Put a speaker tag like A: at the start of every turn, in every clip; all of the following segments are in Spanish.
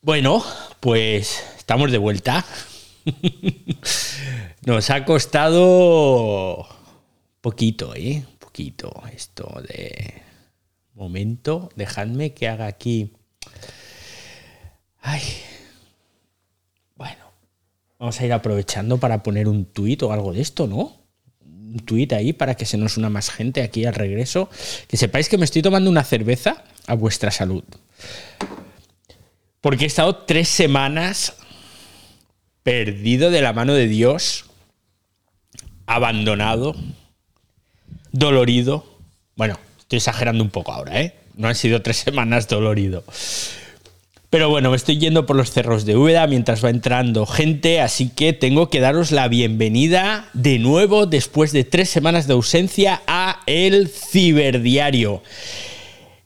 A: Bueno, pues estamos de vuelta. Nos ha costado poquito, ¿eh? Poquito esto de momento. Dejadme que haga aquí. Ay. Bueno, vamos a ir aprovechando para poner un tuit o algo de esto, ¿no? Un tuit ahí para que se nos una más gente aquí al regreso. Que sepáis que me estoy tomando una cerveza a vuestra salud. Porque he estado tres semanas perdido de la mano de Dios, abandonado, dolorido. Bueno, estoy exagerando un poco ahora, ¿eh? No han sido tres semanas dolorido. Pero bueno, me estoy yendo por los cerros de Úbeda mientras va entrando gente, así que tengo que daros la bienvenida de nuevo después de tres semanas de ausencia a El Ciberdiario.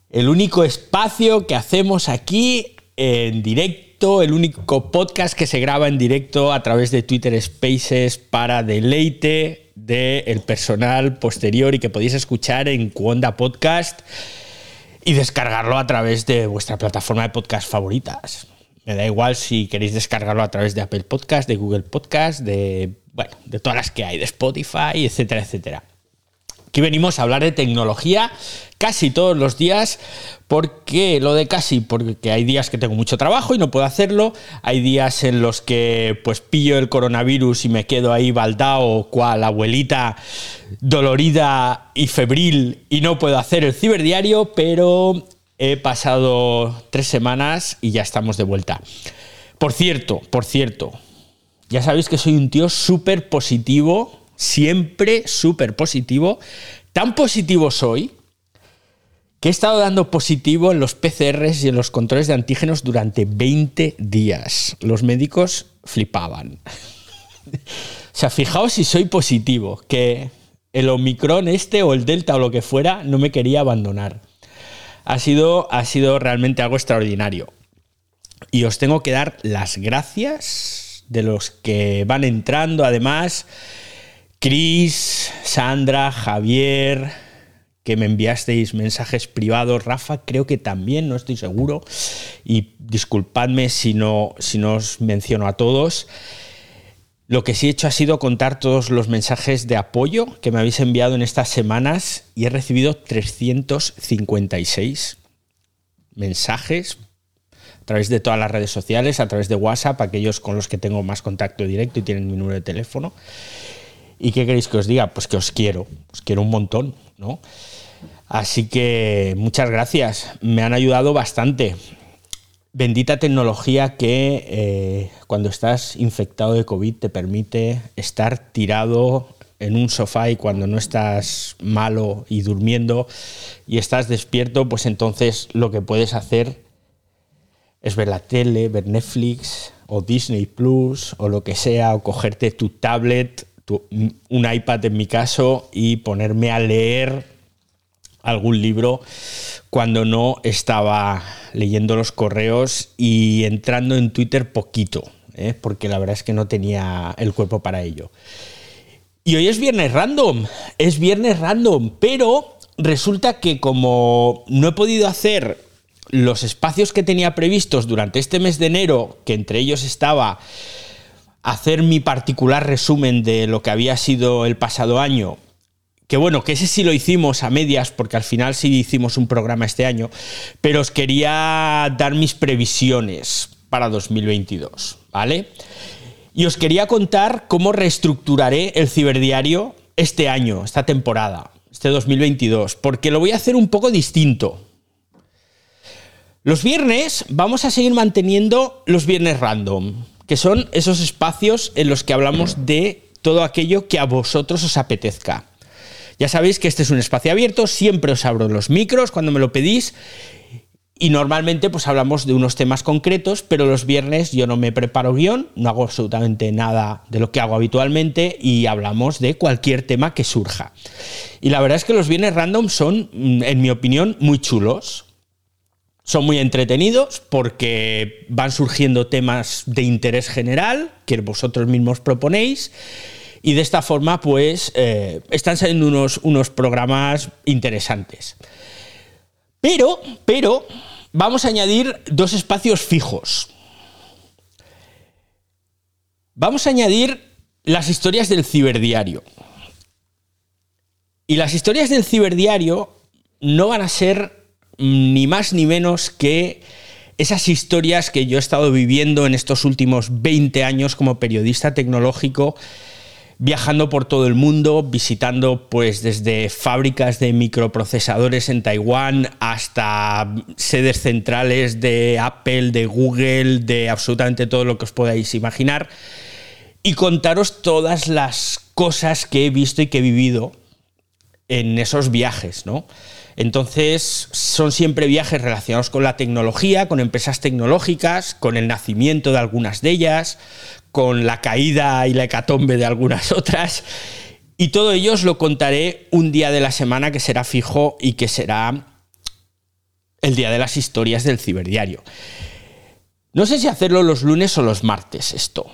A: El único espacio que hacemos aquí en directo, el único podcast que se graba en directo a través de Twitter Spaces para deleite del personal posterior y que podéis escuchar en Cuonda Podcast y descargarlo a través de vuestra plataforma de podcast favoritas. Me da igual si queréis descargarlo a través de Apple Podcast, de Google Podcast, de, bueno, de todas las que hay, de Spotify, etcétera, etcétera. Aquí venimos a hablar de tecnología casi todos los días. porque Lo de casi, porque hay días que tengo mucho trabajo y no puedo hacerlo. Hay días en los que pues pillo el coronavirus y me quedo ahí baldao, cual abuelita dolorida y febril y no puedo hacer el ciberdiario, pero he pasado tres semanas y ya estamos de vuelta. Por cierto, por cierto, ya sabéis que soy un tío súper positivo siempre súper positivo. Tan positivo soy que he estado dando positivo en los PCRs y en los controles de antígenos durante 20 días. Los médicos flipaban. o sea, fijaos si soy positivo, que el Omicron este o el Delta o lo que fuera no me quería abandonar. Ha sido, ha sido realmente algo extraordinario. Y os tengo que dar las gracias de los que van entrando, además, Cris, Sandra, Javier, que me enviasteis mensajes privados, Rafa, creo que también, no estoy seguro, y disculpadme si no, si no os menciono a todos. Lo que sí he hecho ha sido contar todos los mensajes de apoyo que me habéis enviado en estas semanas y he recibido 356 mensajes a través de todas las redes sociales, a través de WhatsApp, aquellos con los que tengo más contacto directo y tienen mi número de teléfono. ¿Y qué queréis que os diga? Pues que os quiero, os quiero un montón, ¿no? Así que muchas gracias, me han ayudado bastante. Bendita tecnología que eh, cuando estás infectado de COVID te permite estar tirado en un sofá y cuando no estás malo y durmiendo y estás despierto, pues entonces lo que puedes hacer es ver la tele, ver Netflix o Disney Plus o lo que sea, o cogerte tu tablet un iPad en mi caso y ponerme a leer algún libro cuando no estaba leyendo los correos y entrando en Twitter poquito, ¿eh? porque la verdad es que no tenía el cuerpo para ello. Y hoy es viernes random, es viernes random, pero resulta que como no he podido hacer los espacios que tenía previstos durante este mes de enero, que entre ellos estaba hacer mi particular resumen de lo que había sido el pasado año, que bueno, que ese sí lo hicimos a medias, porque al final sí hicimos un programa este año, pero os quería dar mis previsiones para 2022, ¿vale? Y os quería contar cómo reestructuraré el ciberdiario este año, esta temporada, este 2022, porque lo voy a hacer un poco distinto. Los viernes vamos a seguir manteniendo los viernes random, que son esos espacios en los que hablamos de todo aquello que a vosotros os apetezca. Ya sabéis que este es un espacio abierto, siempre os abro los micros cuando me lo pedís y normalmente pues hablamos de unos temas concretos, pero los viernes yo no me preparo guion, no hago absolutamente nada de lo que hago habitualmente y hablamos de cualquier tema que surja. Y la verdad es que los viernes random son, mm, en mi opinión, muy chulos. Son muy entretenidos porque van surgiendo temas de interés general que vosotros mismos proponéis y de esta forma pues eh, están saliendo unos, unos programas interesantes. Pero, pero, vamos a añadir dos espacios fijos. Vamos a añadir las historias del ciberdiario. Y las historias del ciberdiario no van a ser ni más ni menos que esas historias que yo he estado viviendo en estos últimos 20 años como periodista tecnológico, viajando por todo el mundo, visitando pues desde fábricas de microprocesadores en Taiwán hasta sedes centrales de Apple, de Google, de absolutamente todo lo que os podáis imaginar y contaros todas las cosas que he visto y que he vivido en esos viajes, ¿no? Entonces, son siempre viajes relacionados con la tecnología, con empresas tecnológicas, con el nacimiento de algunas de ellas, con la caída y la hecatombe de algunas otras. Y todo ello os lo contaré un día de la semana que será fijo y que será el día de las historias del ciberdiario. No sé si hacerlo los lunes o los martes esto.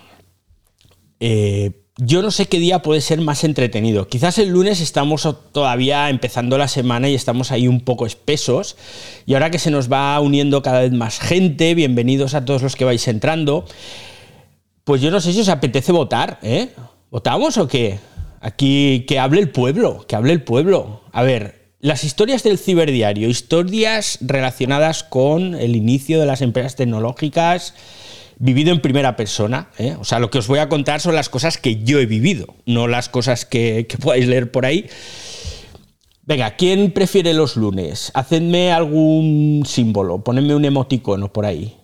A: Eh, yo no sé qué día puede ser más entretenido. Quizás el lunes estamos todavía empezando la semana y estamos ahí un poco espesos. Y ahora que se nos va uniendo cada vez más gente, bienvenidos a todos los que vais entrando. Pues yo no sé si os apetece votar, ¿eh? ¿Votamos o qué? Aquí que hable el pueblo, que hable el pueblo. A ver, las historias del ciberdiario, historias relacionadas con el inicio de las empresas tecnológicas vivido en primera persona. ¿eh? O sea, lo que os voy a contar son las cosas que yo he vivido, no las cosas que, que podáis leer por ahí. Venga, ¿quién prefiere los lunes? Hacedme algún símbolo, ponedme un emoticono por ahí.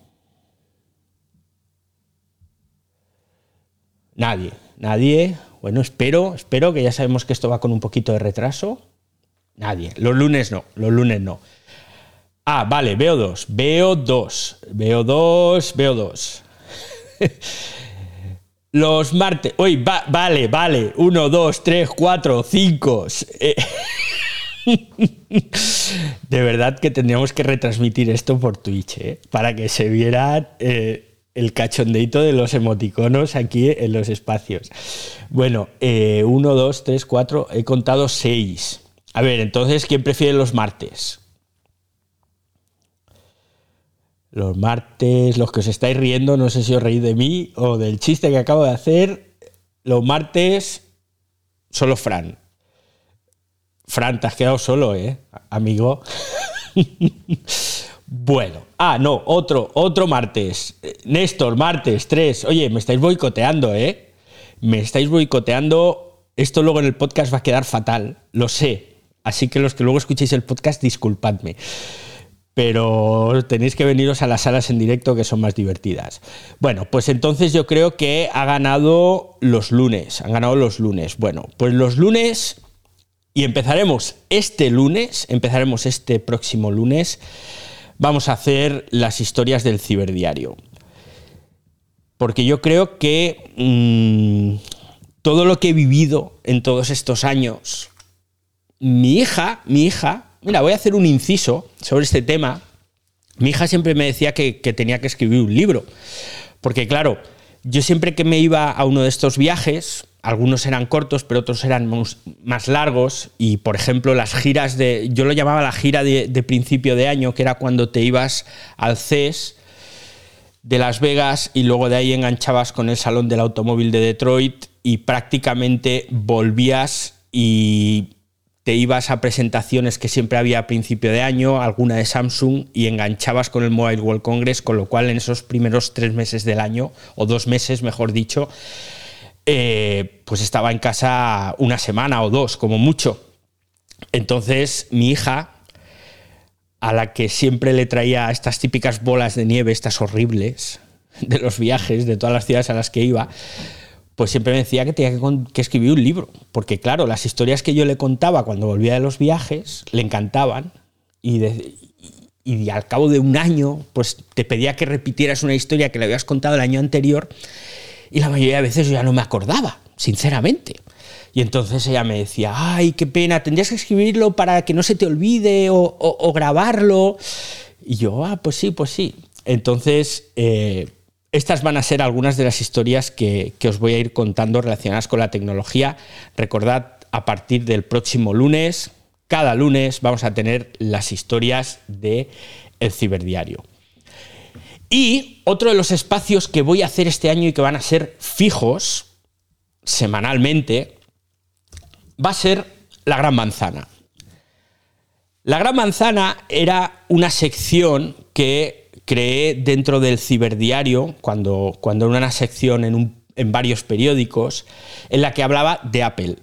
A: Nadie, nadie. Bueno, espero, espero que ya sabemos que esto va con un poquito de retraso. Nadie. Los lunes no, los lunes no. Ah, vale, veo dos, veo dos, veo dos, veo dos. Los martes. Uy, vale, vale. Uno, dos, tres, cuatro, cinco. Eh, de verdad que tendríamos que retransmitir esto por Twitch, ¿eh? para que se viera eh, el cachondeito de los emoticonos aquí en los espacios. Bueno, uno, dos, tres, cuatro. He contado seis. A ver, entonces, ¿quién prefiere los martes? Los martes, los que os estáis riendo, no sé si os reís de mí o del chiste que acabo de hacer, los martes, solo Fran. Fran, te has quedado solo, ¿eh? Amigo. bueno. Ah, no, otro, otro martes. Néstor, martes, tres. Oye, me estáis boicoteando, ¿eh? Me estáis boicoteando. Esto luego en el podcast va a quedar fatal, lo sé. Así que los que luego escuchéis el podcast, disculpadme pero tenéis que veniros a las salas en directo que son más divertidas. Bueno, pues entonces yo creo que ha ganado los lunes, han ganado los lunes. Bueno, pues los lunes, y empezaremos este lunes, empezaremos este próximo lunes, vamos a hacer las historias del ciberdiario. Porque yo creo que mm, todo lo que he vivido en todos estos años, mi hija, mi hija, Mira, voy a hacer un inciso sobre este tema. Mi hija siempre me decía que, tenía que escribir un libro. Porque claro, yo siempre que me iba a uno de estos viajes, algunos eran cortos, pero otros eran más largos. Y por ejemplo, las giras de. Yo lo llamaba la gira de, principio de año, que era cuando te ibas al CES de Las Vegas y luego de ahí enganchabas con el Salón del Automóvil de Detroit y prácticamente volvías y te ibas a presentaciones que siempre había a principio de año, alguna de Samsung, y enganchabas con el Mobile World Congress, con lo cual en esos primeros tres meses del año, o dos meses, mejor dicho, eh, pues estaba en casa una semana o dos, como mucho. Entonces mi hija, a la que siempre le traía estas típicas bolas de nieve, estas horribles, de los viajes, de todas las ciudades a las que iba, pues siempre me decía que tenía que, escribir un libro, porque claro, las historias que yo le contaba cuando volvía de los viajes le encantaban y, y, al cabo de un año, pues te pedía que repitieras una historia que le habías contado el año anterior y la mayoría de veces yo ya no me acordaba, sinceramente. Y entonces ella me decía, ay, qué pena, tendrías que escribirlo para que no se te olvide o, grabarlo. Y yo, ah, pues sí, pues sí. Entonces, eh, estas van a ser algunas de las historias que, os voy a ir contando relacionadas con la tecnología. Recordad, a partir del próximo lunes, cada lunes vamos a tener las historias de el ciberdiario. Y otro de los espacios que voy a hacer este año y que van a ser fijos semanalmente va a ser la Gran Manzana. La Gran Manzana era una sección que creé dentro del ciberdiario, cuando, cuando era una sección en, en varios periódicos, en la que hablaba de Apple.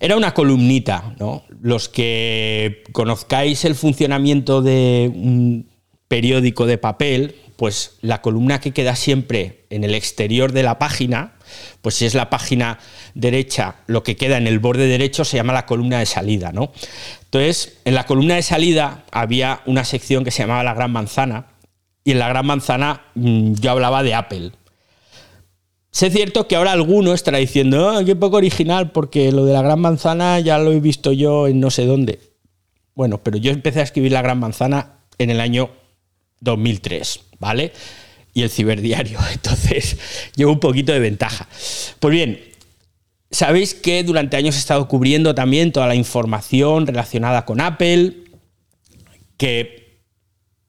A: Era una columnita, ¿no? Los que conozcáis el funcionamiento de un periódico de papel, pues la columna que queda siempre en el exterior de la página, pues si es la página derecha, lo que queda en el borde derecho se llama la columna de salida, ¿no? Entonces, en la columna de salida había una sección que se llamaba la gran manzana, y en la gran manzana mm, yo hablaba de Apple. Sé cierto que ahora alguno estará diciendo, ah, qué poco original, porque lo de la gran manzana ya lo he visto yo en no sé dónde. Bueno, pero yo empecé a escribir la gran manzana en el año 2003, ¿vale? Y el ciberdiario, entonces llevo un poquito de ventaja. Pues bien, sabéis que durante años he estado cubriendo también toda la información relacionada con Apple, que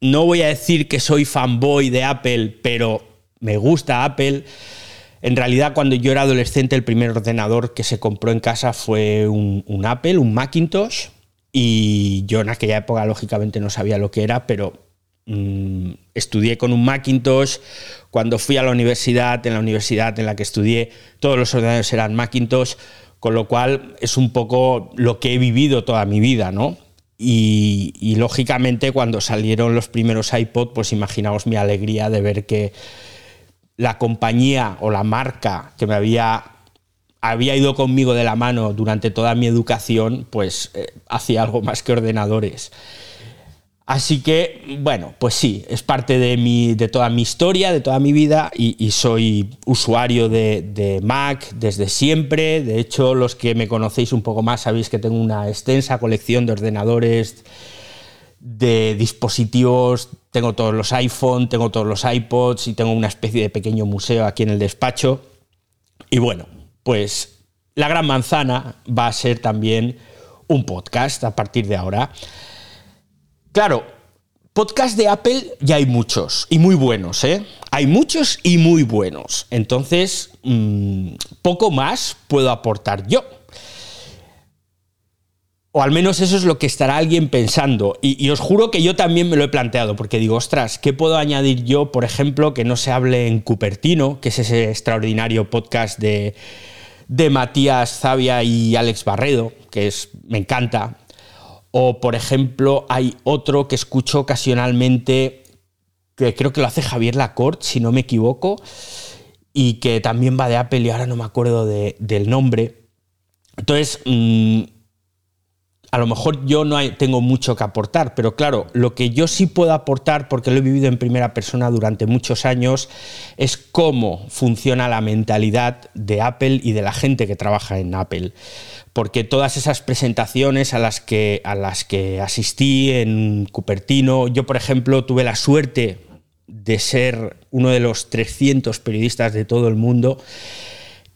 A: no voy a decir que soy fanboy de Apple, pero me gusta Apple. En realidad, cuando yo era adolescente, el primer ordenador que se compró en casa fue un, Apple, un Macintosh, y yo en aquella época, lógicamente, no sabía lo que era, pero Mm, estudié con un Macintosh. Cuando fui a la universidad, en la universidad en la que estudié, todos los ordenadores eran Macintosh, con lo cual es un poco lo que he vivido toda mi vida, ¿no? Y, lógicamente cuando salieron los primeros iPod, pues imaginaos mi alegría de ver que la compañía o la marca que me había había ido conmigo de la mano durante toda mi educación, pues eh, hacía algo más que ordenadores. Así que, bueno, pues sí, es parte de, mi, de toda mi historia, de toda mi vida y, soy usuario de, Mac desde siempre. De hecho, los que me conocéis un poco más sabéis que tengo una extensa colección de ordenadores, de dispositivos, tengo todos los iPhone, tengo todos los iPods y tengo una especie de pequeño museo aquí en el despacho. Y bueno, pues la gran manzana va a ser también un podcast a partir de ahora. Claro, podcast de Apple ya hay muchos y muy buenos, ¿eh? Hay muchos y muy buenos. Entonces, mm, poco más puedo aportar yo. O al menos eso es lo que estará alguien pensando. Y, os juro que yo también me lo he planteado, porque digo, ostras, ¿qué puedo añadir yo, por ejemplo, que no se hable en Cupertino, que es ese extraordinario podcast de, de Matías Zavia y Alex Barredo, que es, me encanta, o, por ejemplo, hay otro que escucho ocasionalmente, que creo que lo hace Javier Lacorte, si no me equivoco, y que también va de Apple y ahora no me acuerdo del nombre. Entonces, mm, a lo mejor yo no tengo mucho que aportar, pero claro, lo que yo sí puedo aportar, porque lo he vivido en primera persona durante muchos años, es cómo funciona la mentalidad de Apple y de la gente que trabaja en Apple porque todas esas presentaciones a las que, a las que asistí en Cupertino, yo por ejemplo tuve la suerte de ser uno de los 300 periodistas de todo el mundo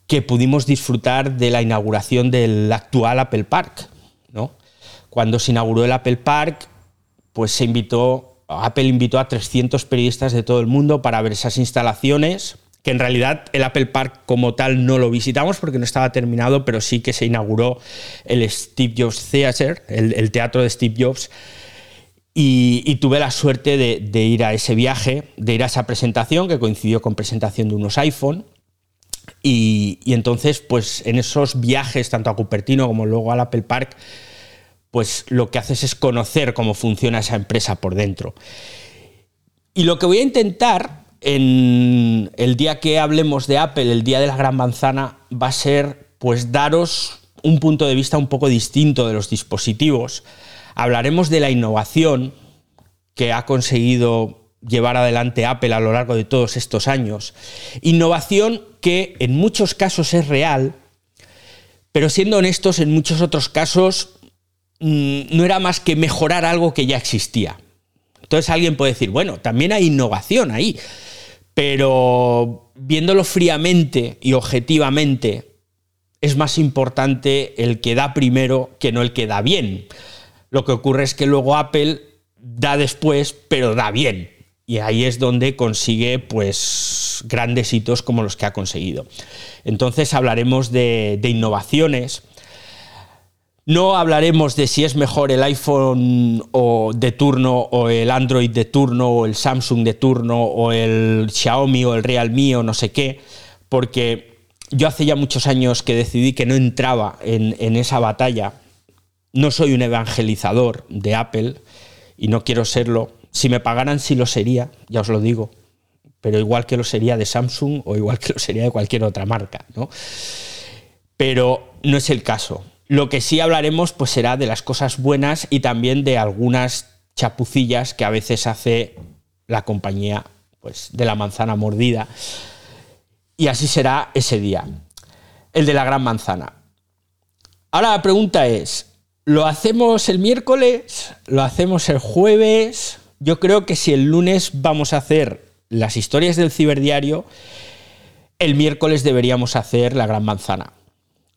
A: que pudimos disfrutar de la inauguración del actual Apple Park. ¿no? Cuando se inauguró el Apple Park, pues Apple invitó a 300 periodistas de todo el mundo para ver esas instalaciones que en realidad el Apple Park como tal no lo visitamos porque no estaba terminado, pero sí que se inauguró el Steve Jobs Theater, el, teatro de Steve Jobs. Y, tuve la suerte de, ir a ese viaje, de ir a esa presentación que coincidió con presentación de unos iPhone. Y, y, entonces, pues en esos viajes, tanto a Cupertino como luego al Apple Park, pues lo que haces es conocer cómo funciona esa empresa por dentro. Y lo que voy a intentar en el día que hablemos de Apple, el día de la gran manzana, va a ser pues daros un punto de vista un poco distinto de los dispositivos. Hablaremos de la innovación que ha conseguido llevar adelante Apple a lo largo de todos estos años. Innovación que en muchos casos es real, pero siendo honestos, en muchos otros casos mm, no era más que mejorar algo que ya existía. Entonces alguien puede decir, bueno, también hay innovación ahí pero viéndolo fríamente y objetivamente, es más importante el que da primero que no el que da bien. Lo que ocurre es que luego Apple da después, pero da bien. y ahí es donde consigue pues grandes hitos como los que ha conseguido. Entonces hablaremos de, innovaciones. No hablaremos de si es mejor el iPhone o de turno o el Android de turno o el Samsung de turno o el Xiaomi o el Realme o no sé qué, porque yo hace ya muchos años que decidí que no entraba en, en esa batalla. No soy un evangelizador de Apple y no quiero serlo si me pagaran, sí lo sería, ya os lo digo, pero igual que lo sería de Samsung o igual que lo sería de cualquier otra marca, ¿no? Pero no es el caso. Lo que sí hablaremos pues será de las cosas buenas y también de algunas chapucillas que a veces hace la compañía pues de la manzana mordida. Y así será ese día, el de la gran manzana. Ahora la pregunta es, ¿lo hacemos el miércoles? ¿Lo hacemos el jueves? Yo creo que si el lunes vamos a hacer las historias del ciberdiario, el miércoles deberíamos hacer la gran manzana.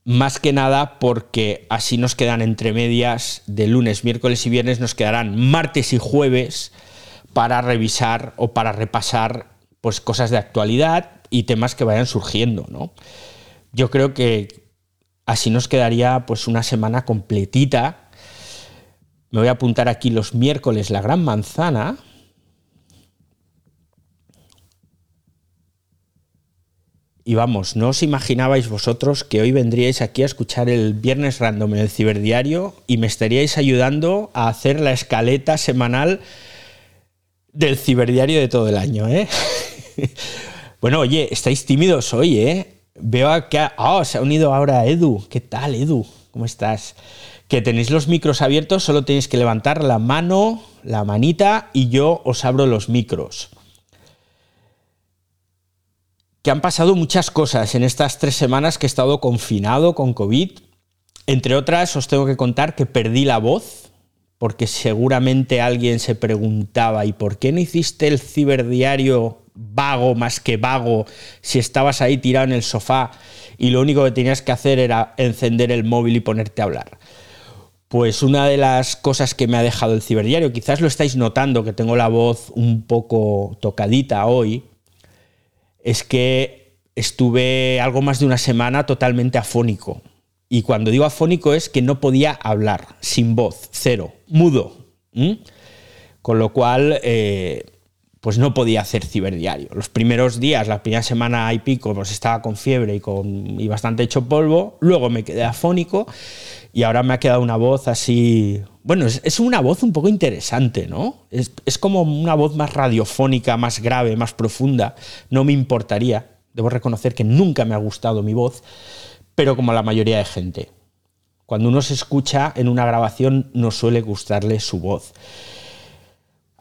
A: Más que nada porque así nos quedan entre medias de lunes, miércoles y viernes, nos quedarán martes y jueves para revisar o para repasar pues, cosas de actualidad y temas que vayan surgiendo. ¿no? Yo creo que así nos quedaría pues, una semana completita me voy a apuntar aquí los miércoles la gran manzana. Y vamos, no os imaginabais vosotros que hoy vendríais aquí a escuchar el viernes random en el ciberdiario y me estaríais ayudando a hacer la escaleta semanal del ciberdiario de todo el año, ¿eh? bueno, oye, estáis tímidos hoy, ¿eh? Veo que... Ah, se ha unido ahora Edu. ¿Qué tal, Edu? ¿Cómo estás? que tenéis los micros abiertos, solo tenéis que levantar la mano, la manita, y yo os abro los micros. Que han pasado muchas cosas en estas tres semanas que he estado confinado con COVID. Entre otras, os tengo que contar que perdí la voz, porque seguramente alguien se preguntaba, ¿y por qué no hiciste el ciberdiario vago más que vago si estabas ahí tirado en el sofá y lo único que tenías que hacer era encender el móvil y ponerte a hablar? Pues una de las cosas que me ha dejado el ciberdiario, quizás lo estáis notando que tengo la voz un poco tocadita hoy, es que estuve algo más de una semana totalmente afónico. Y cuando digo afónico es que no podía hablar, sin voz, cero, mudo. Con lo cual, eh, pues no podía hacer ciberdiario. Los primeros días, la primera semana y pico, pues estaba con fiebre y, con, y bastante hecho polvo. Luego me quedé afónico y ahora me ha quedado una voz así... Bueno, es, una voz un poco interesante, ¿no? Es, es, como una voz más radiofónica, más grave, más profunda. No me importaría. Debo reconocer que nunca me ha gustado mi voz, pero como la mayoría de gente. Cuando uno se escucha en una grabación no suele gustarle su voz.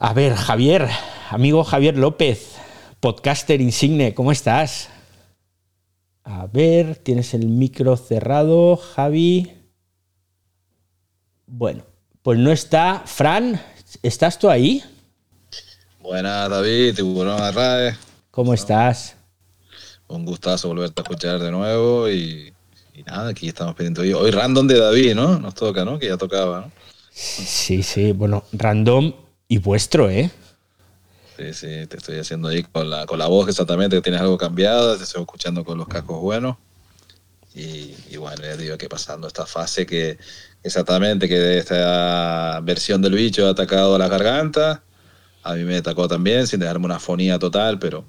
A: A ver, Javier, amigo Javier López, podcaster insigne, ¿cómo estás? A ver, tienes el micro cerrado, Javi. Bueno, pues no está. Fran, ¿estás tú ahí?
B: Buenas, David, tiburón Arrae.
A: ¿Cómo estás?
B: Un gustazo volverte a escuchar de nuevo y, nada, aquí estamos pendientes. Hoy, hoy random de David, ¿no? Nos toca, ¿no? Que ya tocaba, ¿no?
A: Sí, sí, bueno, random y vuestro, ¿eh?
B: Sí, sí, te estoy haciendo ahí con la, con la voz exactamente, que tienes algo cambiado, te estoy escuchando con los cascos buenos. Y, y bueno, ya digo que pasando esta fase que, Exactamente, que esta versión del bicho ha atacado a la garganta. A mí me atacó también, sin dejarme una fonía total, pero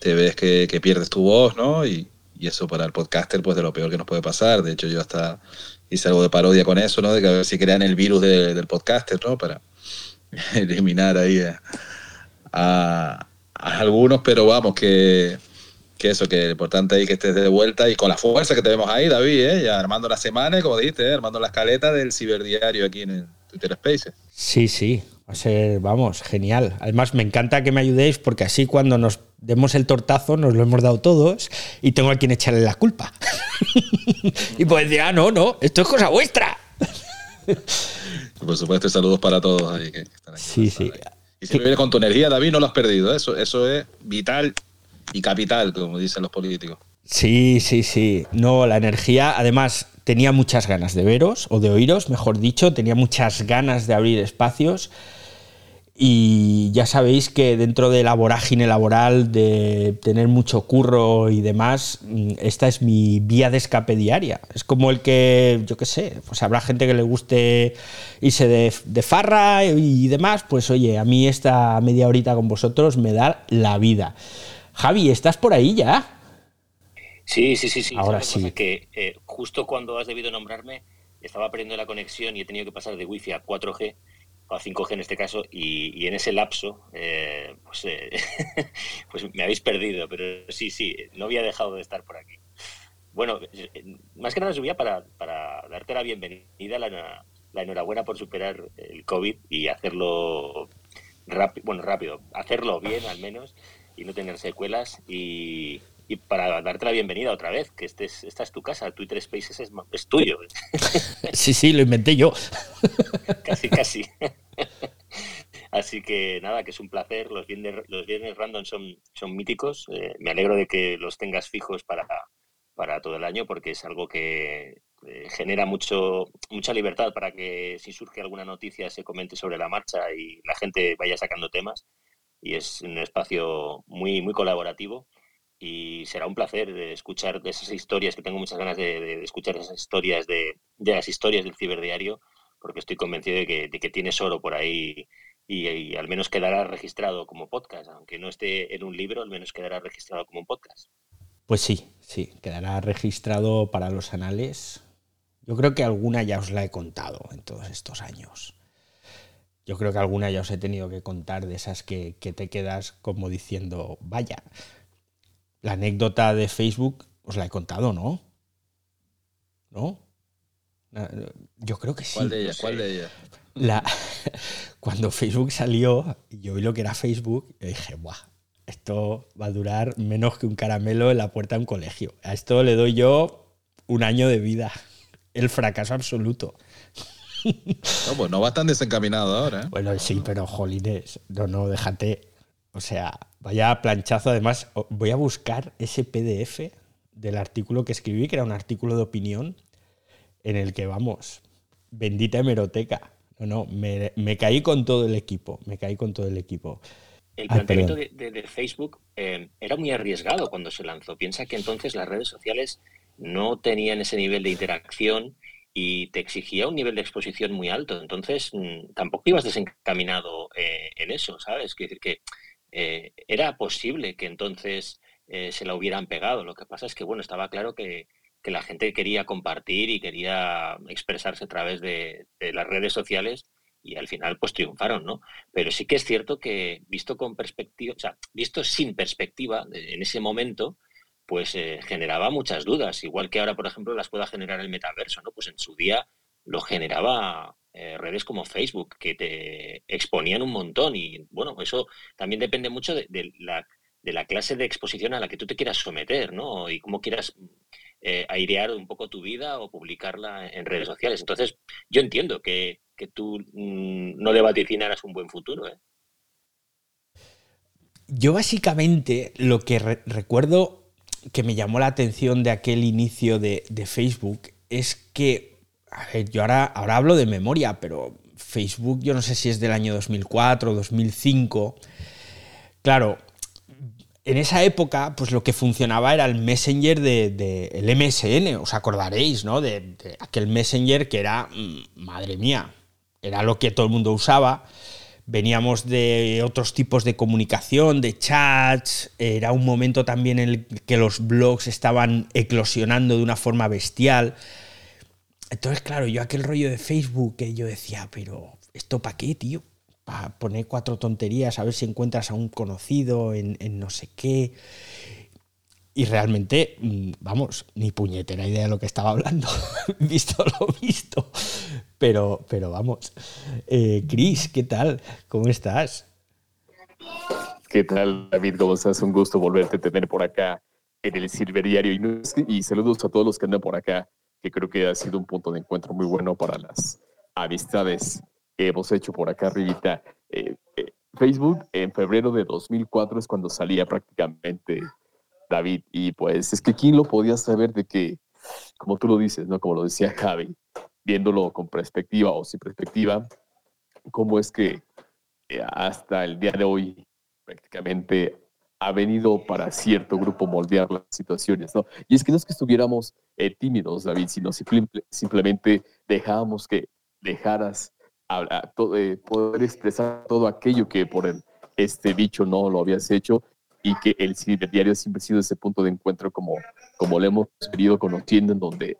B: te ves que, pierdes tu voz, ¿no? Y, eso para el podcaster, pues de lo peor que nos puede pasar. De hecho, yo hasta hice algo de parodia con eso, ¿no? De que a ver si crean el virus del podcaster, ¿no? Para eliminar ahí a algunos, pero vamos, que que eso, que importante ahí que estés de vuelta y con la fuerza que tenemos ahí, David, ¿eh? ya armando la semana, como dijiste, ¿eh? armando la escaleta del ciberdiario aquí en el Twitter Spaces.
A: Sí, sí, va a ser, vamos, genial. Además, me encanta que me ayudéis porque así cuando nos demos el tortazo nos lo hemos dado todos y tengo a quien echarle la culpa. y pues decir, ah, no, no, esto es cosa vuestra.
B: Por supuesto, saludos para todos ahí que están aquí.
A: Sí, sí.
B: Y si me viene con tu energía, David, no lo has perdido. Eso, eso es vital y capital, como dicen los políticos.
A: Sí, sí, sí. No, la energía, además, tenía muchas ganas de veros, o de oíros, mejor dicho, tenía muchas ganas de abrir espacios. Y ya sabéis que dentro de la vorágine laboral, de tener mucho curro y demás, mm, esta es mi vía de escape diaria. Es como el que, yo qué sé, pues habrá gente que le guste irse de, de farra y demás, pues oye, a mí esta media horita con vosotros me da la vida. Javi, ¿estás por ahí ya?
C: Sí, sí, sí, sí.
A: Ahora sí.
C: Que eh, justo cuando has debido nombrarme, estaba perdiendo la conexión y he tenido que pasar de wifi a 4G a 5G en este caso, y, en ese lapso, eh, pues, eh, pues me habéis perdido, pero sí, sí, no había dejado de estar por aquí. Bueno, más que nada subía para, para darte la bienvenida, la, la, enhorabuena por superar el COVID y hacerlo rápido, bueno, rápido, hacerlo bien al menos y no tener secuelas y, y para darte la bienvenida otra vez, que este esta es tu casa, Twitter Spaces es, es tuyo.
A: Sí, sí, lo inventé yo.
C: Casi, casi. Así que nada, que es un placer. Los viernes, los viernes random son, son míticos. Eh, me alegro de que los tengas fijos para, para todo el año porque es algo que eh, genera mucho, mucha libertad para que si surge alguna noticia se comente sobre la marcha y la gente vaya sacando temas. Y es un espacio muy, muy colaborativo y será un placer escuchar esas historias, que tengo muchas ganas de, escuchar esas historias de, las historias del ciberdiario, porque estoy convencido de que, de que tienes oro por ahí y, al menos quedará registrado como podcast, aunque no esté en un libro, al menos quedará registrado como un podcast.
A: Pues sí, sí, quedará registrado para los anales. Yo creo que alguna ya os la he contado en todos estos años. Yo creo que alguna ya os he tenido que contar de esas que, que te quedas como diciendo, vaya, la anécdota de Facebook os la he contado, ¿no? ¿No? Yo creo que sí.
B: ¿Cuál de ellas? ¿Cuál de ellas?
A: La, cuando Facebook salió y yo vi lo que era Facebook, yo dije, ¡buah! Esto va a durar menos que un caramelo en la puerta de un colegio. A esto le doy yo un año de vida. El fracaso absoluto.
B: No, pues no va tan desencaminado ahora. ¿eh?
A: Bueno, sí, pero jolines, no, no, déjate. O sea, vaya planchazo. Además, voy a buscar ese PDF del artículo que escribí, que era un artículo de opinión, en el que vamos, bendita hemeroteca. No, no, me, caí con todo el equipo, me caí con todo el equipo.
C: El planteamiento de, Facebook eh, era muy arriesgado cuando se lanzó. Piensa que entonces las redes sociales no tenían ese nivel de interacción y te exigía un nivel de exposición muy alto. Entonces, mm, tampoco ibas desencaminado eh, en eso, ¿sabes? Quiere decir que eh, era posible que entonces eh, se la hubieran pegado. Lo que pasa es que, bueno, estaba claro que, la gente quería compartir y quería expresarse a través de, las redes sociales y al final pues triunfaron, ¿no? Pero sí que es cierto que visto con perspectiva, o sea, visto sin perspectiva en ese momento, pues eh, generaba muchas dudas, igual que ahora, por ejemplo, las pueda generar el metaverso, ¿no? Pues en su día lo generaba eh, redes como Facebook, que te exponían un montón. Y bueno, eso también depende mucho de, la, de, la, clase de exposición a la que tú te quieras someter, ¿no? Y cómo quieras eh, airear un poco tu vida o publicarla en redes sociales. Entonces, yo entiendo que, que tú mm, no le vaticinaras un buen futuro. ¿eh?
A: Yo básicamente lo que recuerdo que me llamó la atención de aquel inicio de, de Facebook es que a ver, yo ahora, ahora hablo de memoria, pero Facebook yo no sé si es del año 2004 o 2005. Claro, en esa época, pues lo que funcionaba era el Messenger del de, el MSN, os acordaréis, ¿no? De, aquel Messenger que era, mm, madre mía, era lo que todo el mundo usaba. Veníamos de otros tipos de comunicación, de chats, era un momento también en el que los blogs estaban eclosionando de una forma bestial. Entonces, claro, yo aquel rollo de Facebook que yo decía, pero ¿esto para qué, tío? Para poner cuatro tonterías, a ver si encuentras a un conocido en, no sé qué. Y realmente, mm, vamos, ni puñetera idea de lo que estaba hablando, visto lo visto. Pero, pero vamos. Eh, Cris, ¿qué tal? ¿Cómo estás?
D: ¿Qué tal, David? ¿Cómo estás? Un gusto volverte a tener por acá en el Silver Diario. Y, y saludos a todos los que andan por acá que creo que ha sido un punto de encuentro muy bueno para las amistades que hemos hecho por acá arribita. Eh, eh, Facebook en febrero de 2004 es cuando salía prácticamente David y pues es que quién lo podía saber de que, como tú lo dices, ¿no? Como lo decía Javi, viéndolo con perspectiva o sin perspectiva, cómo es que eh, hasta el día de hoy prácticamente ha venido para cierto grupo moldear las situaciones, ¿no? Y es que no es que estuviéramos eh, tímidos, David, sino simplemente dejábamos que dejaras a, eh, poder expresar todo aquello que por el, este bicho no lo habías hecho y que el diario siempre ha sido ese punto de encuentro como, como lo hemos venido conociendo, en donde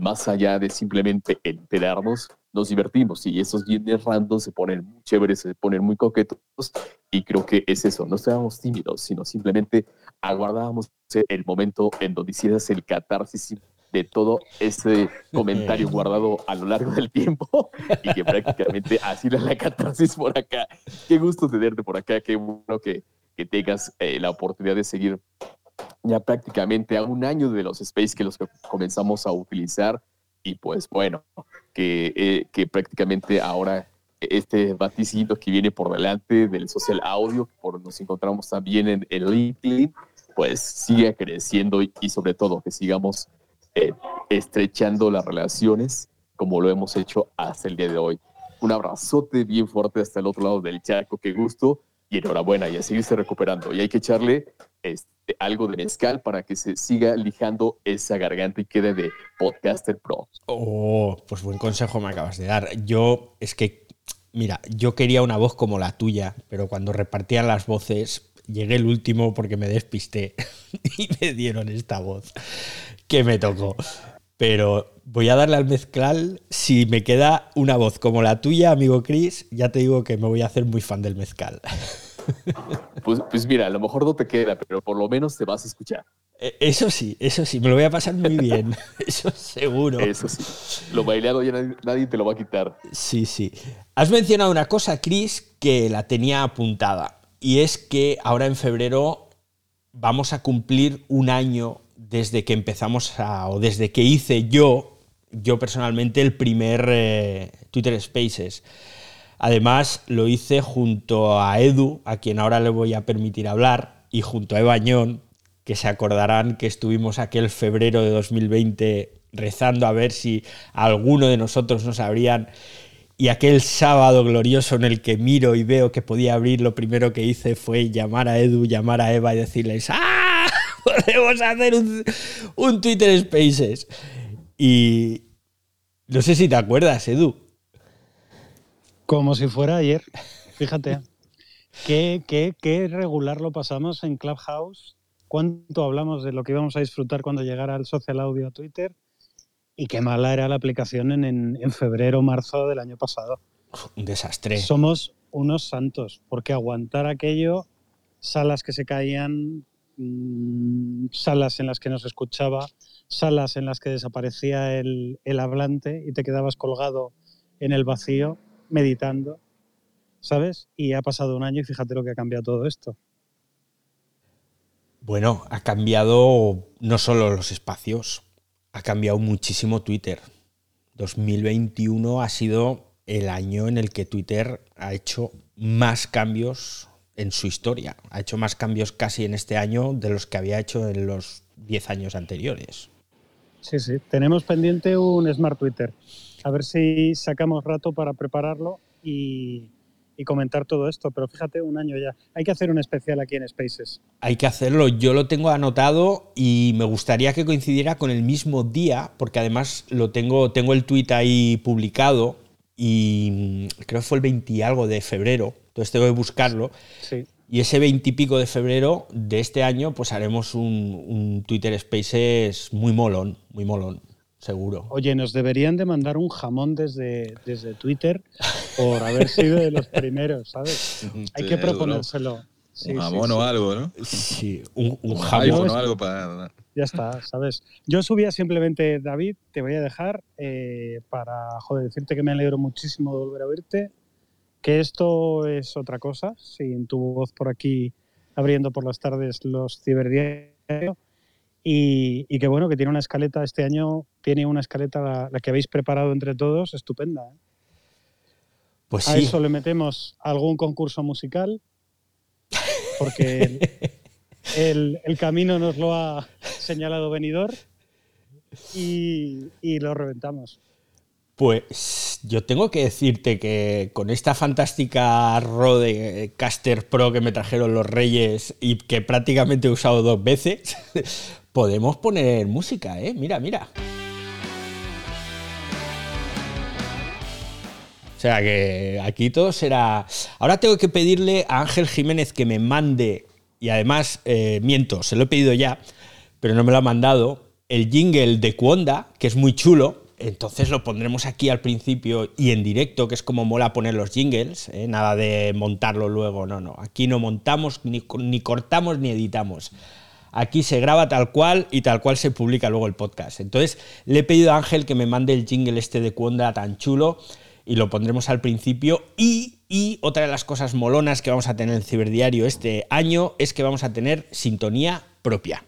D: más allá de simplemente enterarnos, nos divertimos y esos bienes random se ponen muy chéveres, se ponen muy coquetos y creo que es eso, no estábamos tímidos, sino simplemente aguardábamos el momento en donde hicieras el catarsis de todo ese comentario guardado a lo largo del tiempo y que prácticamente así era la catarsis por acá. Qué gusto tenerte por acá, qué bueno que, que tengas eh, la oportunidad de seguir ya prácticamente a un año de los space que los comenzamos a utilizar y pues bueno, que, eh, que prácticamente ahora este vaticino que viene por delante del social audio, por nos encontramos también en el LinkedIn, pues sigue creciendo y, sobre todo que sigamos eh, estrechando las relaciones como lo hemos hecho hasta el día de hoy. Un abrazote bien fuerte hasta el otro lado del charco, qué gusto y enhorabuena y a seguirse recuperando. Y hay que echarle este, algo de mezcal para que se siga lijando esa garganta y quede de podcaster pro.
A: Oh, pues buen consejo me acabas de dar. Yo es que, mira, yo quería una voz como la tuya, pero cuando repartían las voces llegué el último porque me despisté y me dieron esta voz que me tocó. Pero voy a darle al mezcal. Si me queda una voz como la tuya, amigo Chris, ya te digo que me voy a hacer muy fan del mezcal.
D: Pues, pues mira, a lo mejor no te queda, pero por lo menos te vas a escuchar.
A: E, eso sí, eso sí, me lo voy a pasar muy bien. Eso seguro.
D: Eso sí. Lo bailado ya nadie, te lo va a quitar.
A: Sí, sí. Has mencionado una cosa, Chris, que la tenía apuntada. Y es que ahora en febrero vamos a cumplir un año desde que empezamos a, o desde que hice yo, yo personalmente, el primer eh, Twitter Spaces. Además, lo hice junto a Edu, a quien ahora le voy a permitir hablar, y junto a Ebañón, que se acordarán que estuvimos aquel febrero de 2020 rezando a ver si alguno de nosotros nos abrían. Y aquel sábado glorioso en el que miro y veo que podía abrir, lo primero que hice fue llamar a Edu, llamar a Eva y decirles, ¡ah! Podemos hacer un, un Twitter Spaces. Y no sé si te acuerdas, Edu.
E: Como si fuera ayer, fíjate. qué, qué, qué regular lo pasamos en Clubhouse. Cuánto hablamos de lo que íbamos a disfrutar cuando llegara el social audio a Twitter. Y qué mala era la aplicación en, en, febrero o marzo del año pasado.
A: Un desastre.
E: Somos unos santos, porque aguantar aquello, salas que se caían, mm, salas en las que no se escuchaba, salas en las que desaparecía el, el hablante y te quedabas colgado en el vacío meditando, ¿sabes? Y ha pasado un año y fíjate lo que ha cambiado todo esto.
A: Bueno, ha cambiado no solo los espacios, ha cambiado muchísimo Twitter. 2021 ha sido el año en el que Twitter ha hecho más cambios en su historia. Ha hecho más cambios casi en este año de los que había hecho en los 10 años anteriores.
E: Sí, sí. Tenemos pendiente un Smart Twitter a ver si sacamos rato para prepararlo y, comentar todo esto. Pero fíjate, un año ya. Hay que hacer un especial aquí en Spaces.
A: Hay que hacerlo. Yo lo tengo anotado y me gustaría que coincidiera con el mismo día, porque además lo tengo, tengo el tweet ahí publicado y creo que fue el 20 y algo de febrero. Entonces tengo que buscarlo.
E: Sí.
A: Y ese 20 y pico de febrero de este año, pues haremos un, un Twitter Spaces muy molón, muy molón seguro.
E: Oye, nos deberían de mandar un jamón desde, desde Twitter por haber sido de los primeros, ¿sabes? Hay que proponérselo.
B: un jamón o algo, ¿no?
A: Sí, un, jamón
B: o algo para...
E: Ya está, ¿sabes? Yo subía simplemente, David, te voy a dejar eh, para, joder, decirte que me alegro muchísimo de volver a verte, que esto es otra cosa, sin tu voz por aquí abriendo por las tardes los ciberdiarios y, y, que bueno, que tiene una escaleta, este año tiene una escaleta, la, que habéis preparado entre todos, estupenda. ¿eh?
A: Pues
E: A eso le metemos algún concurso musical, porque el, el, camino nos lo ha señalado venidor y, y lo reventamos.
A: Pues yo tengo que decirte que con esta fantástica Rode Caster Pro que me trajeron los Reyes y que prácticamente he usado dos veces, podemos poner música, ¿eh? Mira, mira. O sea que aquí todo será... Ahora tengo que pedirle a Ángel Jiménez que me mande, y además, eh, miento, se lo he pedido ya, pero no me lo ha mandado, el jingle de Cuonda, que es muy chulo, entonces lo pondremos aquí al principio y en directo, que es como mola poner los jingles, ¿eh? nada de montarlo luego, no, no. Aquí no montamos, ni, ni, cortamos, ni editamos. Aquí se graba tal cual y tal cual se publica luego el podcast. Entonces le he pedido a Ángel que me mande el jingle este de Cuonda tan chulo y lo pondremos al principio. Y, y otra de las cosas molonas que vamos a tener en Ciberdiario este año es que vamos a tener sintonía propia.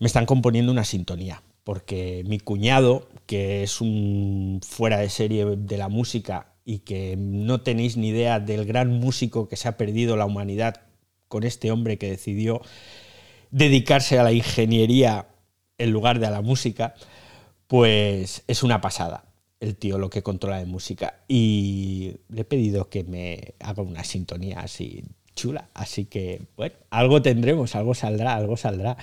A: Me están componiendo una sintonía porque mi cuñado, que es un fuera de serie de la música y que no tenéis ni idea del gran músico que se ha perdido la humanidad con este hombre que decidió dedicarse a la ingeniería en lugar de a la música, pues es una pasada el tío lo que controla de música. Y le he pedido que me haga una sintonía así chula. Así que, bueno, algo tendremos, algo saldrá, algo saldrá.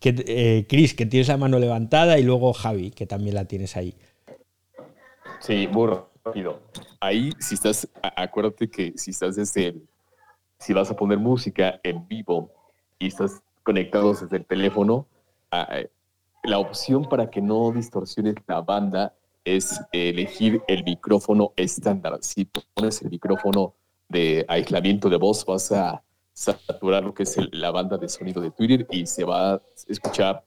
A: Que, eh, Chris, que tienes la mano levantada, y luego Javi, que también la tienes ahí.
D: Sí, muy rápido. Ahí, si estás, acuérdate que si estás desde si vas a poner música en vivo y estás conectado desde el teléfono, la opción para que no distorsiones la banda es elegir el micrófono estándar. Si pones el micrófono de aislamiento de voz, vas a saturar lo que es la banda de sonido de Twitter y se va a escuchar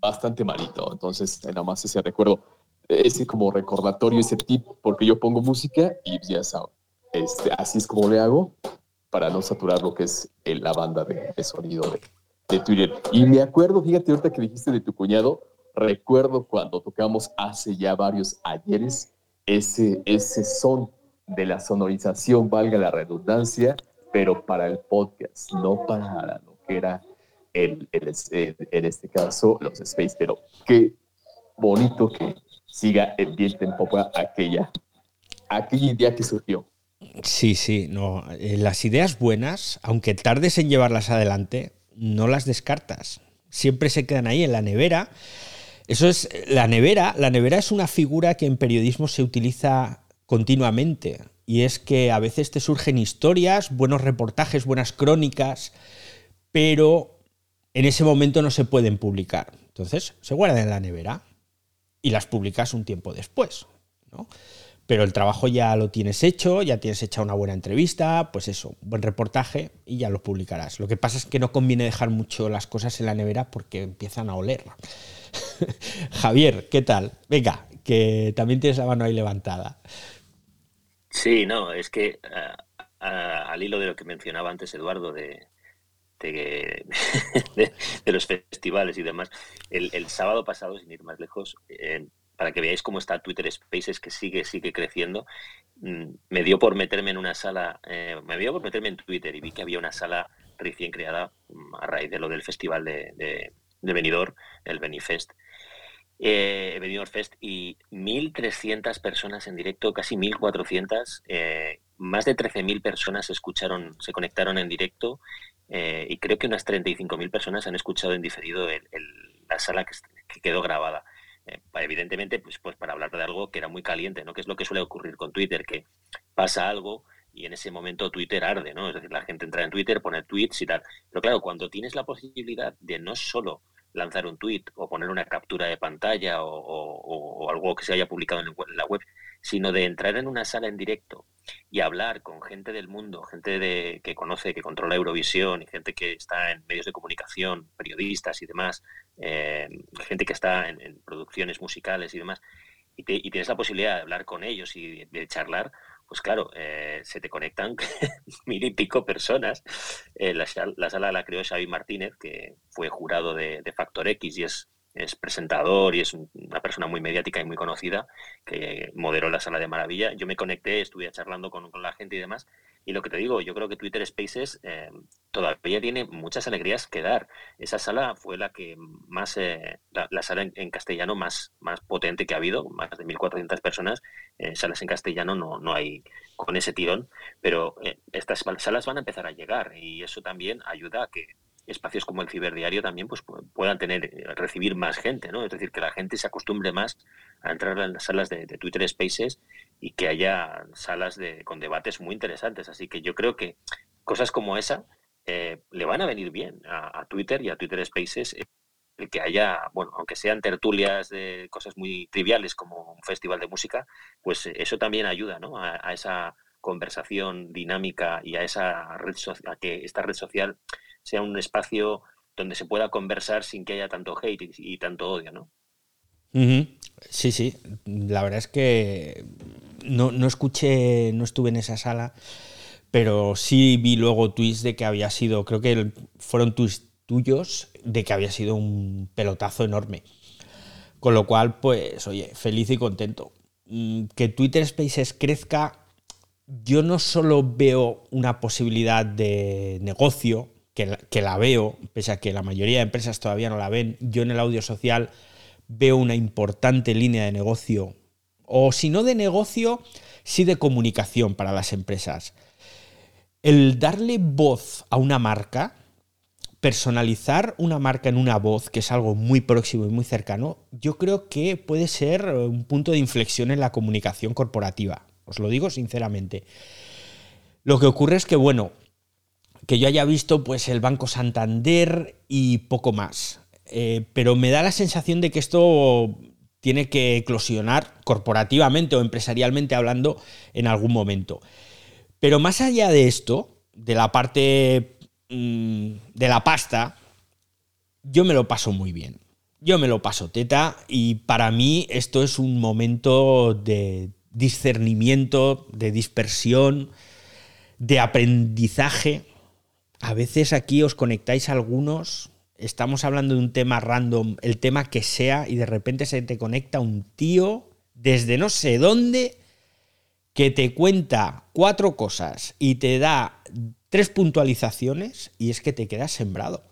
D: bastante malito. Entonces, nada más ese recuerdo, ese como recordatorio, ese tip, porque yo pongo música y ya sabes, este, así es como le hago para no saturar lo que es la banda de, sonido de, de, Twitter. Y me acuerdo, fíjate ahorita que dijiste de tu cuñado, recuerdo cuando tocamos hace ya varios ayeres ese, ese son de la sonorización, valga la redundancia, pero para el podcast, no para lo que era el, en este caso los Space. Pero qué bonito que siga el viento en popa aquella, aquella idea que surgió.
A: Sí, sí, no. Eh, las ideas buenas, aunque tardes en llevarlas adelante, no las descartas. Siempre se quedan ahí en la nevera. Eso es la nevera. La nevera es una figura que en periodismo se utiliza continuamente. Y es que a veces te surgen historias, buenos reportajes, buenas crónicas, pero en ese momento no se pueden publicar. Entonces se guardan en la nevera y las publicas un tiempo después. Pero el trabajo ya lo tienes hecho, ya tienes hecha una buena entrevista, pues eso, buen reportaje y ya lo publicarás. Lo que pasa es que no conviene dejar mucho las cosas en la nevera porque empiezan a oler. Javier, ¿qué tal? Venga, que también tienes la mano ahí levantada.
C: Sí, no, es que al hilo de lo que mencionaba antes Eduardo de, de, los festivales y demás, el, sábado pasado, sin ir más lejos, para que veáis cómo está Twitter Spaces, que sigue, sigue creciendo, mm, me dio por meterme en una sala, eh, me dio por meterme en Twitter y vi que había una sala recién creada mm, a raíz de lo del festival de, de, de Benidorm, el Benifest eh, Fest y 1.300 personas en directo, casi 1.400. Eh, más de 13.000 personas escucharon, se conectaron en directo eh, y creo que unas 35.000 personas han escuchado en diferido la sala que, quedó grabada. Eh, evidentemente, pues, pues para hablar de algo que era muy caliente, ¿no? Que es lo que suele ocurrir con Twitter, que pasa algo y en ese momento Twitter arde, ¿no? Es decir, la gente entra en Twitter, pone tweets y tal. Pero claro, cuando tienes la posibilidad de no solo lanzar un tweet o poner una captura de pantalla o, algo que se haya publicado en la web, sino de entrar en una sala en directo y hablar con gente del mundo, gente de, que conoce, que controla Eurovisión y gente que está en medios de comunicación, periodistas y demás, eh, gente que está en, producciones musicales y demás, y, y, tienes la posibilidad de hablar con ellos y de charlar, pues claro, eh, se te conectan mil y pico personas. Eh, la, sala la creó Xavi Martínez, que fue jurado de, Factor X y es, es, presentador y es una persona muy mediática y muy conocida, que moderó la sala de maravilla. Yo me conecté, estuve charlando con, la gente y demás, Y lo que te digo, yo creo que Twitter Spaces eh, todavía tiene muchas alegrías que dar. Esa sala fue la que más, eh, la, sala en, castellano más, más potente que ha habido, más de 1.400 personas. Eh, salas en castellano no, no hay con ese tirón, pero estas salas van a empezar a llegar y eso también ayuda a que espacios como el ciberdiario también pues, puedan tener, recibir más gente, ¿no? Es decir, que la gente se acostumbre más a entrar en las salas de, Twitter Spaces y que haya salas de, con debates muy interesantes. Así que yo creo que cosas como esa eh, le van a venir bien a, Twitter y a Twitter Spaces el que haya, bueno, aunque sean tertulias de cosas muy triviales como un festival de música, pues eso también ayuda ¿no? a, esa conversación dinámica y a esa red social, a que esta red social sea un espacio donde se pueda conversar sin que haya tanto hate y, tanto odio, ¿no?
A: Sí, sí. La verdad es que no, escuché, no estuve en esa sala, pero sí vi luego tweets de que había sido, creo que fueron tweets tuyos, de que había sido un pelotazo enorme. Con lo cual, pues, oye, feliz y contento. Mm, que Twitter Spaces crezca, yo no solo veo una posibilidad de negocio, que la, veo, pese a que la mayoría de empresas todavía no la ven, yo en el audio social veo una importante línea de negocio, o si no de negocio, sí de comunicación para las empresas. El darle voz a una marca, personalizar una marca en una voz, que es algo muy próximo y muy cercano, yo creo que puede ser un punto de inflexión en la comunicación corporativa. Os lo digo sinceramente. Lo que ocurre es que, bueno, que yo haya visto pues el Banco Santander y poco más. Eh, pero me da la sensación de que esto tiene que eclosionar corporativamente o empresarialmente hablando en algún momento. Pero más allá de esto, de la parte mm, de la pasta, yo me lo paso muy bien. Yo me lo paso teta y para mí esto es un momento de discernimiento, de dispersión, de aprendizaje a veces aquí os conectáis algunos, estamos hablando de un tema random, el tema que sea, y de repente se te conecta un tío desde no sé dónde que te cuenta cuatro cosas y te da tres puntualizaciones y es que te quedas sembrado.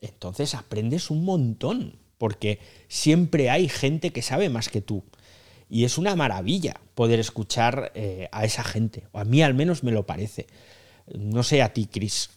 A: Entonces aprendes un montón, porque siempre hay gente que sabe más que tú. Y es una maravilla poder escuchar eh, a esa gente, o a mí al menos me lo parece. No sé a ti, Chris.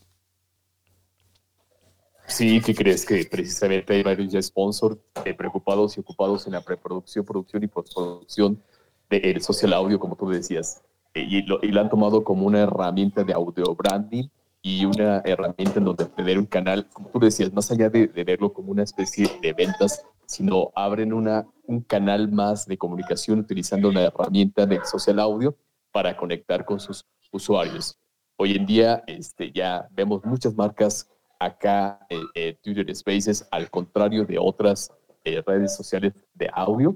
D: Sí, ¿qué crees? Que precisamente hay varios ya sponsors eh, preocupados y ocupados en la preproducción, producción y postproducción del social audio, como tú decías. Eh, y, lo, y han tomado como una herramienta de audio branding y una herramienta en donde tener un canal, como tú decías, más allá de, verlo como una especie de ventas, sino abren una, un canal más de comunicación utilizando una herramienta de social audio para conectar con sus usuarios. Hoy en día este, ya vemos muchas marcas acá eh, eh, Twitter Spaces, al contrario de otras eh, redes sociales de audio.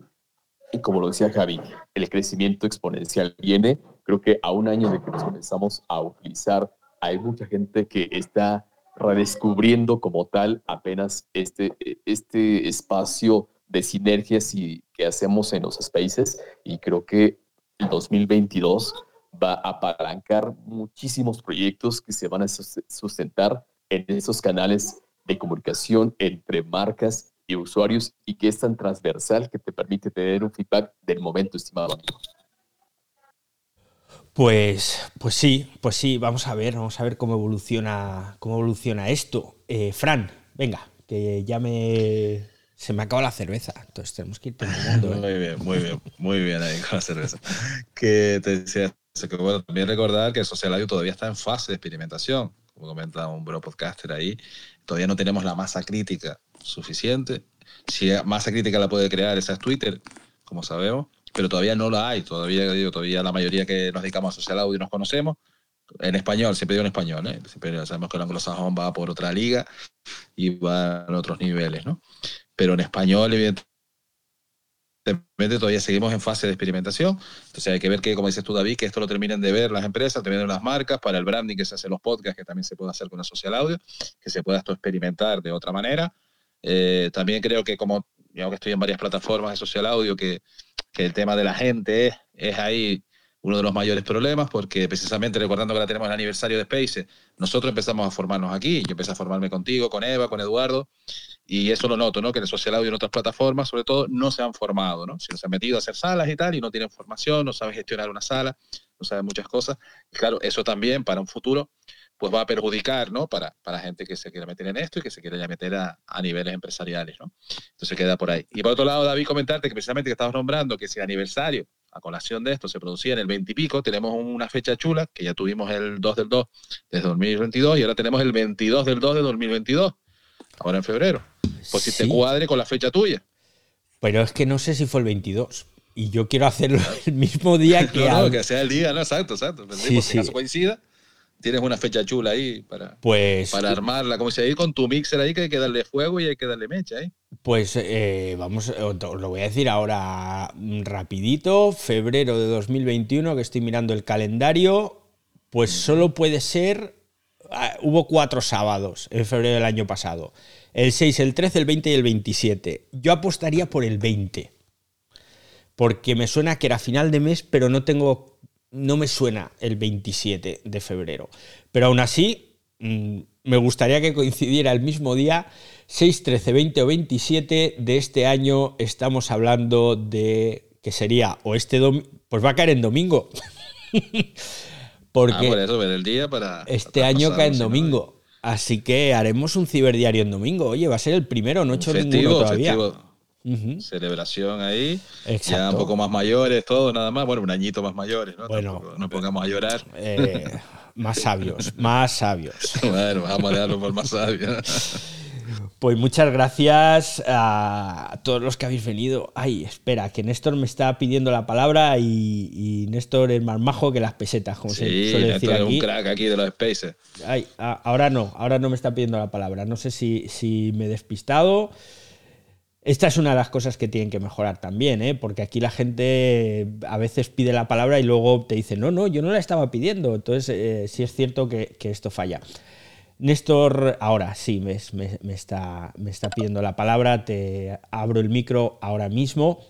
D: Y como lo decía Javi, el crecimiento exponencial viene. Creo que a un año de que nos comenzamos a utilizar, hay mucha gente que está redescubriendo como tal apenas este, este espacio de sinergias y, que hacemos en los spaces. Y creo que el 2022 va a apalancar muchísimos proyectos que se van a sustentar en esos canales de comunicación entre marcas y usuarios y que es tan transversal que te permite tener un feedback del momento, estimado amigo.
A: Pues, pues sí, pues sí, vamos a ver, vamos a ver cómo evoluciona, cómo evoluciona esto. Eh, Fran, venga, que ya me se me acaba la cerveza, entonces tenemos que ir terminando.
B: ¿eh? Muy bien, muy bien, muy bien ahí con la cerveza. Que te decía, que bueno, también recordar que el Social Audio todavía está en fase de experimentación como comenta un bro podcaster ahí, todavía no tenemos la masa crítica suficiente. Si masa crítica la puede crear, esa es Twitter, como sabemos, pero todavía no la hay. Todavía, digo, todavía la mayoría que nos dedicamos a social audio nos conocemos. En español, siempre digo en español, ¿eh? Siempre sabemos que el anglosajón va por otra liga y va a otros niveles, ¿no? Pero en español, evidentemente, todavía seguimos en fase de experimentación. Entonces hay que ver que, como dices tú, David, que esto lo terminen de ver las empresas, terminen las marcas, para el branding que se hace los podcasts, que también se puede hacer con el social audio, que se pueda esto experimentar de otra manera. Eh, también creo que como digamos que estoy en varias plataformas de social audio, que, que el tema de la gente es, es ahí uno de los mayores problemas, porque precisamente recordando que ahora tenemos el aniversario de Space, nosotros empezamos a formarnos aquí. Yo empecé a formarme contigo, con Eva, con Eduardo, y eso lo noto, ¿no? Que en el Social Audio y en otras plataformas, sobre todo, no se han formado, ¿no? Se han metido a hacer salas y tal, y no tienen formación, no saben gestionar una sala, no saben muchas cosas. Claro, eso también para un futuro pues va a perjudicar, ¿no? Para, para gente que se quiera meter en esto y que se quiera ya meter a, a, niveles empresariales, ¿no? Entonces queda por ahí. Y por otro lado, David, comentarte que precisamente que estabas nombrando que si el aniversario, a colación de esto, se producía en el 20 y pico, tenemos una fecha chula, que ya tuvimos el 2 del 2 desde 2022 y ahora tenemos el 22 del 2 de 2022, ahora en febrero. Pues si te cuadre con la fecha tuya.
A: Pero es que no sé si fue el 22 y yo quiero hacerlo el mismo día que.
B: no, no, que sea el día, ¿no? Exacto, exacto. Sí, sí. caso coincida, tienes una fecha chula ahí para,
A: pues,
B: para armarla. Como se dice, con tu mixer ahí que hay que darle fuego y hay que darle mecha ahí.
A: Pues eh, vamos, lo voy a decir ahora rapidito, febrero de 2021, que estoy mirando el calendario, pues solo puede ser, ah, hubo cuatro sábados en febrero del año pasado, el 6, el 13, el 20 y el 27. Yo apostaría por el 20, porque me suena que era final de mes, pero no tengo no me suena el 27 de febrero. Pero aún así, mm, me gustaría que coincidiera el mismo día, 6, 13, 20 o 27 de este año. Estamos hablando de que sería o este domingo, pues va a caer en domingo. Porque ah,
B: por eso, ver el día para.
A: Este año cae en domingo. Así que haremos un ciberdiario en domingo. Oye, va a ser el primero, no he hecho ninguno todavía
B: celebración ahí. Ya un poco más mayores, todo nada más. Bueno, un añito más mayores, ¿no?
A: Bueno,
B: no pongamos a llorar.
A: Eh, más sabios, más sabios.
B: bueno, vamos a dejarlo por más sabios.
A: Pues muchas gracias a todos los que habéis venido. Ay, espera, que Néstor me está pidiendo la palabra y, Néstor es más majo que las pesetas, como se suele decir aquí.
B: un crack aquí de los spaces.
A: Ay, ahora no, ahora no me está pidiendo la palabra. No sé si, si me he despistado. Esta es una de las cosas que tienen que mejorar también, ¿eh? porque aquí la gente a veces pide la palabra y luego te dice, no, no, yo no la estaba pidiendo. Entonces, eh, sí es cierto que, esto falla. Néstor, ahora sí, me, está, me está pidiendo la palabra, te abro el micro ahora mismo.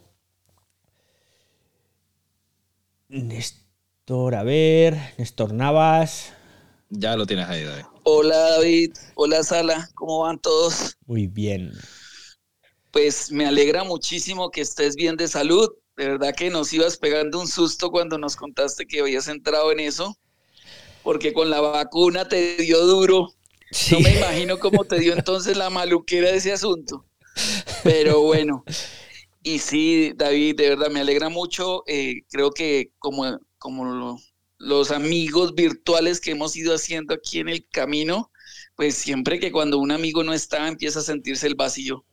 A: Néstor, a ver, Néstor Navas.
B: Ya lo tienes ahí, David.
F: Hola David, hola Sala, ¿cómo van todos?
A: Muy bien
F: pues me alegra muchísimo que estés bien de salud. De verdad que nos ibas pegando un susto cuando nos contaste que habías entrado en eso, porque con la vacuna te dio duro. No me imagino cómo te dio entonces la maluquera de ese asunto. Pero bueno, y sí, David, de verdad me alegra mucho. Eh, creo que como, como los amigos virtuales que hemos ido haciendo aquí en el camino, pues siempre que cuando un amigo no está empieza a sentirse el vacío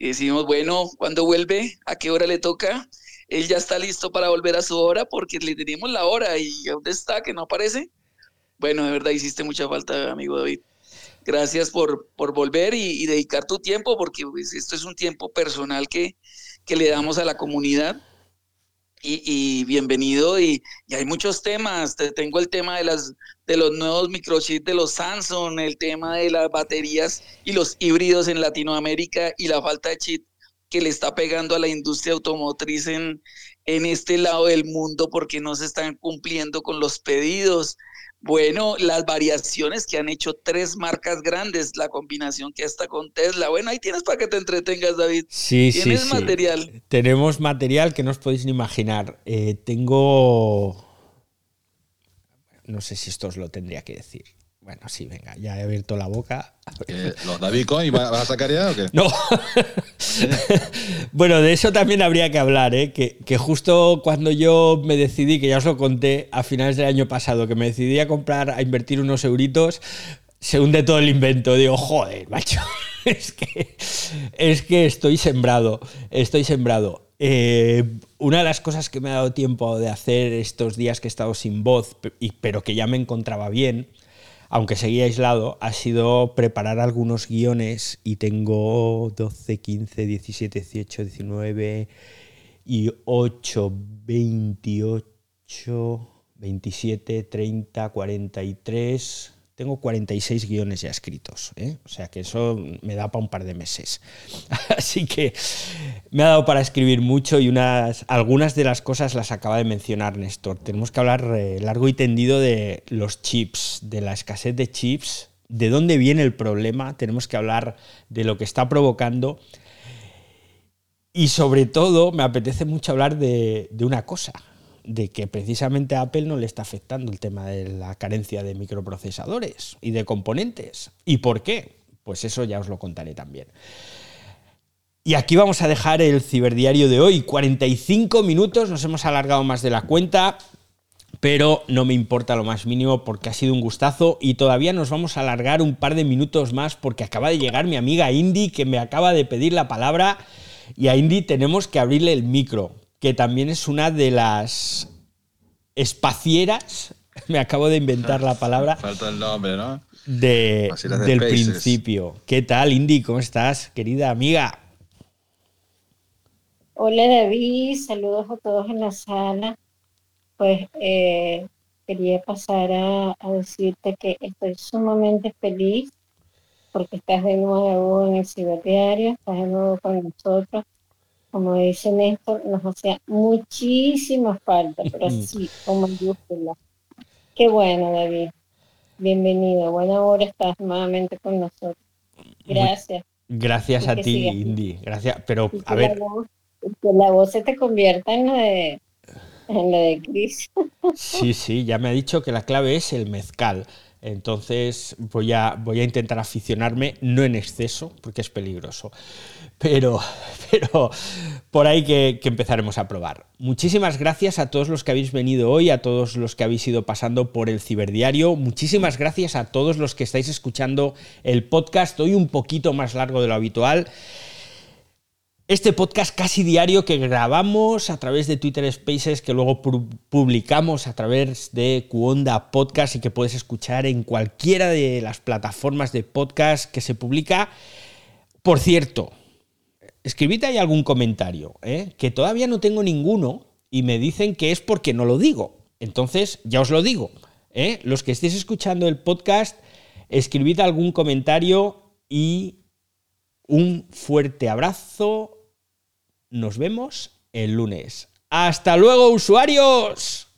F: y decimos, bueno, ¿cuándo vuelve? ¿A qué hora le toca? Él ya está listo para volver a su hora porque le tenemos la hora y ¿dónde está? Que no aparece. Bueno, de verdad hiciste mucha falta, amigo David. Gracias por, por volver y, dedicar tu tiempo porque pues, esto es un tiempo personal que, que le damos a la comunidad y, bienvenido. Y, hay muchos temas. Te tengo el tema de, las, de los nuevos microchips de los Samsung, el tema de las baterías y los híbridos en Latinoamérica y la falta de chip que le está pegando a la industria automotriz en, en este lado del mundo porque no se están cumpliendo con los pedidos. Bueno, las variaciones que han hecho tres marcas grandes, la combinación que está con Tesla. Bueno, ahí tienes para que te entretengas, David.
A: Sí,
F: ¿Tienes
A: sí,
F: material?
A: Tenemos material que no os podéis ni imaginar. Eh, tengo... No sé si esto os lo tendría que decir. Bueno, sí, venga, ya he abierto la boca.
B: Eh, ¿Los David Coin vas a sacar ya o qué?
A: No. bueno, de eso también habría que hablar, ¿eh? Que, que, justo cuando yo me decidí, que ya os lo conté a finales del año pasado, que me decidí a comprar, a invertir unos euritos, se hunde todo el invento. Digo, joder, macho, es que, es que estoy sembrado, estoy sembrado. Eh, una de las cosas que me ha dado tiempo de hacer estos días que he estado sin voz, pero que ya me encontraba bien, aunque seguía aislado, ha sido preparar algunos guiones y tengo 12, 15, 17, 18, 19 y 8, 28, 27, 30, 43, tengo 46 guiones ya escritos, ¿eh? o sea que eso me da para un par de meses. Así que me ha dado para escribir mucho y unas, algunas de las cosas las acaba de mencionar Néstor. Tenemos que hablar eh, largo y tendido de los chips, de la escasez de chips, de dónde viene el problema, tenemos que hablar de lo que está provocando. Y sobre todo me apetece mucho hablar de, de una cosa, de que precisamente a Apple no le está afectando el tema de la carencia de microprocesadores y de componentes. ¿Y por qué? Pues eso ya os lo contaré también. Y aquí vamos a dejar el ciberdiario de hoy. 45 minutos, nos hemos alargado más de la cuenta, pero no me importa lo más mínimo porque ha sido un gustazo y todavía nos vamos a alargar un par de minutos más porque acaba de llegar mi amiga Indy que me acaba de pedir la palabra y a Indy tenemos que abrirle el micro que también es una de las espacieras, me acabo de inventar la palabra.
B: Falta el nombre, ¿no?
A: De, del principio. ¿Qué tal, Indy? ¿Cómo estás, querida amiga?
G: Hola, David. Saludos a todos en la sala. Pues eh, quería pasar a, a decirte que estoy sumamente feliz porque estás de nuevo en el ciberdiario, estás de nuevo con nosotros como dice Néstor, nos hacía muchísima falta, pero sí, con mayúscula. Qué bueno, David. Bienvenido. Buena hora estás nuevamente con nosotros. Gracias.
A: Gracias a ti, Indy. Gracias. Pero, a ver.
G: que la voz se te convierta en la de, en la de Chris.
A: Sí, sí, ya me ha dicho que la clave es el mezcal. Entonces voy a, voy a intentar aficionarme, no en exceso, porque es peligroso, pero, pero por ahí que, empezaremos a probar. Muchísimas gracias a todos los que habéis venido hoy, a todos los que habéis ido pasando por el ciberdiario, muchísimas gracias a todos los que estáis escuchando el podcast hoy un poquito más largo de lo habitual este podcast casi diario que grabamos a través de Twitter Spaces, que luego publicamos a través de Cuonda Podcast y que puedes escuchar en cualquiera de las plataformas de podcast que se publica. Por cierto, escribid ahí algún comentario, ¿eh? que todavía no tengo ninguno y me dicen que es porque no lo digo. Entonces, ya os lo digo. ¿eh? Los que estéis escuchando el podcast, escribid algún comentario y un fuerte abrazo nos vemos el lunes. ¡Hasta luego, usuarios!